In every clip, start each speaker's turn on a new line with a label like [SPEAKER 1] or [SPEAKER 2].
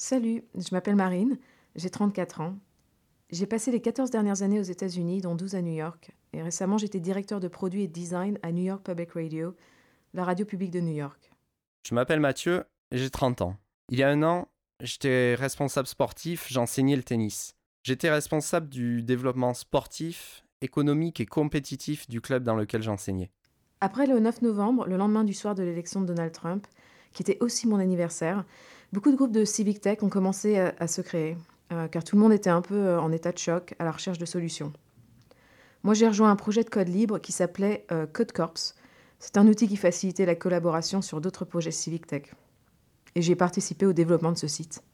[SPEAKER 1] Salut, je m'appelle Marine, j'ai 34 ans. J'ai passé les 14 dernières années aux États-Unis, dont 12 à New York. Et récemment, j'étais directeur de produit et design à New York Public Radio, la radio publique de New York.
[SPEAKER 2] Je m'appelle Mathieu j'ai 30 ans. Il y a un an, j'étais responsable sportif, j'enseignais le tennis. J'étais responsable du développement sportif, économique et compétitif du club dans lequel j'enseignais.
[SPEAKER 1] Après le 9 novembre, le lendemain du soir de l'élection de Donald Trump, qui était aussi mon anniversaire, beaucoup de groupes de civic tech ont commencé à, se créer, euh, car tout le monde était un peu euh, en état de choc à la recherche de solutions. Moi, j'ai rejoint un projet de code libre qui s'appelait euh, Code Corps. C'est un outil qui facilitait la collaboration sur d'autres projets civic tech. Et j'ai participé au développement de ce site.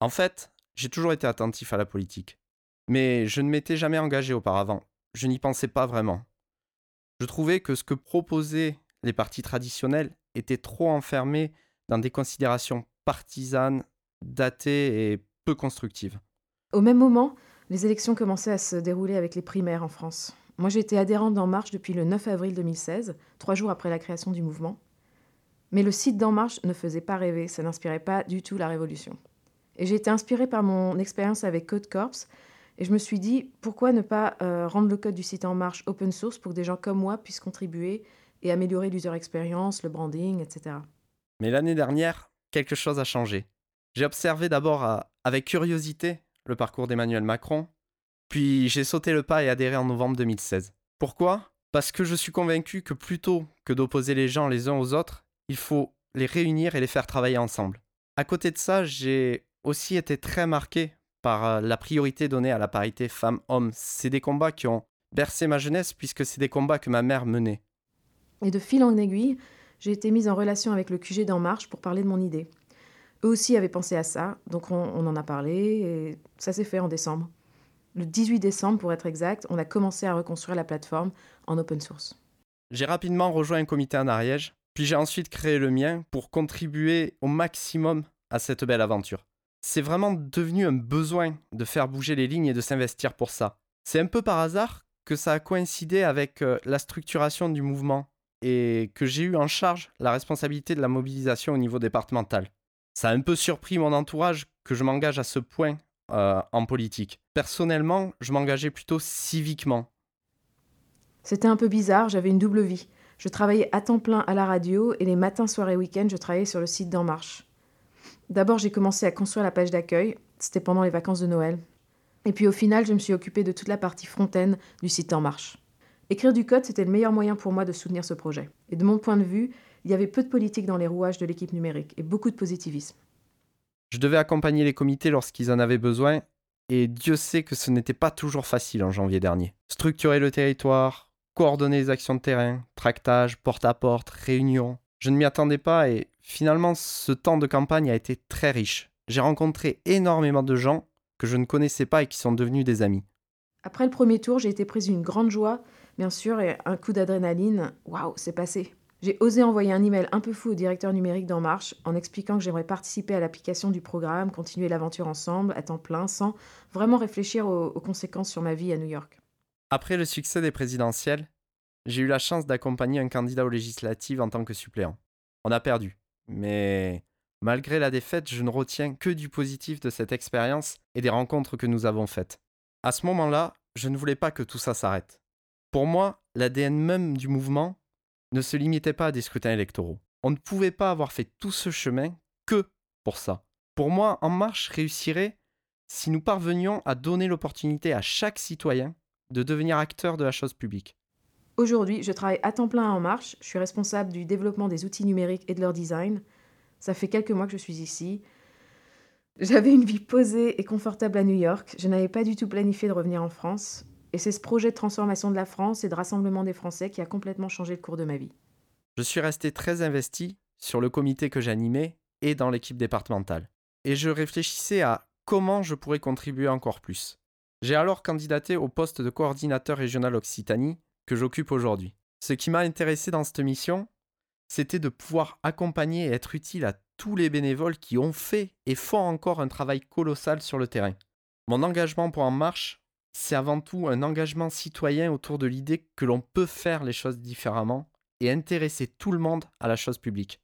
[SPEAKER 2] En fait, j'ai toujours été attentif à la politique. Mais je ne m'étais jamais engagé auparavant. Je n'y pensais pas vraiment. Je trouvais que ce que proposaient les partis traditionnels était trop enfermé dans des considérations partisanes, datées et peu constructives.
[SPEAKER 1] Au même moment, les élections commençaient à se dérouler avec les primaires en France. Moi, j'ai été adhérente d'En Marche depuis le 9 avril 2016, trois jours après la création du mouvement. Mais le site d'En Marche ne faisait pas rêver, ça n'inspirait pas du tout la révolution. Et j'ai été inspirée par mon expérience avec Code Corps, et je me suis dit, pourquoi ne pas euh, rendre le code du site En Marche open source pour que des gens comme moi puissent contribuer et améliorer l'user experience, le branding, etc.
[SPEAKER 2] Mais l'année dernière, quelque chose a changé. J'ai observé d'abord euh, avec curiosité le parcours d'Emmanuel Macron, puis j'ai sauté le pas et adhéré en novembre 2016. Pourquoi? Parce que je suis convaincu que plutôt que d'opposer les gens les uns aux autres, il faut les réunir et les faire travailler ensemble. À côté de ça, j'ai aussi été très marqué par euh, la priorité donnée à la parité femmes-hommes. C'est des combats qui ont bercé ma jeunesse puisque c'est des combats que ma mère menait.
[SPEAKER 1] Et de fil en aiguille, j'ai été mise en relation avec le QG d'En Marche pour parler de mon idée. Eux aussi avaient pensé à ça, donc on, on en a parlé et ça s'est fait en décembre. Le 18 décembre, pour être exact, on a commencé à reconstruire la plateforme en open source.
[SPEAKER 2] J'ai rapidement rejoint un comité en Ariège, puis j'ai ensuite créé le mien pour contribuer au maximum à cette belle aventure. C'est vraiment devenu un besoin de faire bouger les lignes et de s'investir pour ça. C'est un peu par hasard que ça a coïncidé avec euh, la structuration du mouvement et que j'ai eu en charge la responsabilité de la mobilisation au niveau départemental. Ça a un peu surpris mon entourage que je m'engage à ce point euh, en politique. Personnellement, je m'engageais plutôt civiquement.
[SPEAKER 1] C'était un peu bizarre, j'avais une double vie. Je travaillais à temps plein à la radio et les matins, soirs et week-ends, je travaillais sur le site d'En Marche. D'abord, j'ai commencé à construire la page d'accueil, c'était pendant les vacances de Noël. Et puis au final, je me suis occupée de toute la partie front-end du site En Marche. Écrire du code, c'était le meilleur moyen pour moi de soutenir ce projet. Et de mon point de vue, il y avait peu de politique dans les rouages de l'équipe numérique et beaucoup de positivisme.
[SPEAKER 2] Je devais accompagner les comités lorsqu'ils en avaient besoin, et Dieu sait que ce n'était pas toujours facile en janvier dernier. Structurer le territoire, coordonner les actions de terrain, tractage, porte-à-porte, réunions. Je ne m'y attendais pas et finalement ce temps de campagne a été très riche. J'ai rencontré énormément de gens que je ne connaissais pas et qui sont devenus des amis.
[SPEAKER 1] Après le premier tour, j'ai été prise d'une grande joie, bien sûr, et un coup d'adrénaline. Waouh, c'est passé. J'ai osé envoyer un email un peu fou au directeur numérique d'En Marche en expliquant que j'aimerais participer à l'application du programme, continuer l'aventure ensemble à temps plein, sans vraiment réfléchir aux, conséquences sur ma vie à New York.
[SPEAKER 2] Après le succès des présidentielles, j'ai eu la chance d'accompagner un candidat aux législatives en tant que suppléant. On a perdu, mais malgré la défaite, je ne retiens que du positif de cette expérience et des rencontres que nous avons faites. À ce moment-là, je ne voulais pas que tout ça s'arrête. Pour moi, l'ADN même du mouvement ne se limitait pas à des scrutins électoraux. On ne pouvait pas avoir fait tout ce chemin que pour ça. Pour moi, En Marche réussirait si nous parvenions à donner l'opportunité à chaque citoyen de devenir acteur de la chose publique.
[SPEAKER 1] Aujourd'hui, je travaille à temps plein à En Marche. Je suis responsable du développement des outils numériques et de leur design. Ça fait quelques mois que je suis ici. J'avais une vie posée et confortable à New York. Je n'avais pas du tout planifié de revenir en France. Et c'est ce projet de transformation de la France et de rassemblement des Français qui a complètement changé le cours de ma vie.
[SPEAKER 2] Je suis resté très investi sur le comité que j'animais et dans l'équipe départementale. Et je réfléchissais à comment je pourrais contribuer encore plus. J'ai alors candidaté au poste de coordinateur régional Occitanie que j'occupe aujourd'hui. Ce qui m'a intéressé dans cette mission, c'était de pouvoir accompagner et être utile à tous les bénévoles qui ont fait et font encore un travail colossal sur le terrain. Mon engagement pour En Marche c'est avant tout un engagement citoyen autour de l'idée que l'on peut faire les choses différemment et intéresser tout le monde à la chose publique.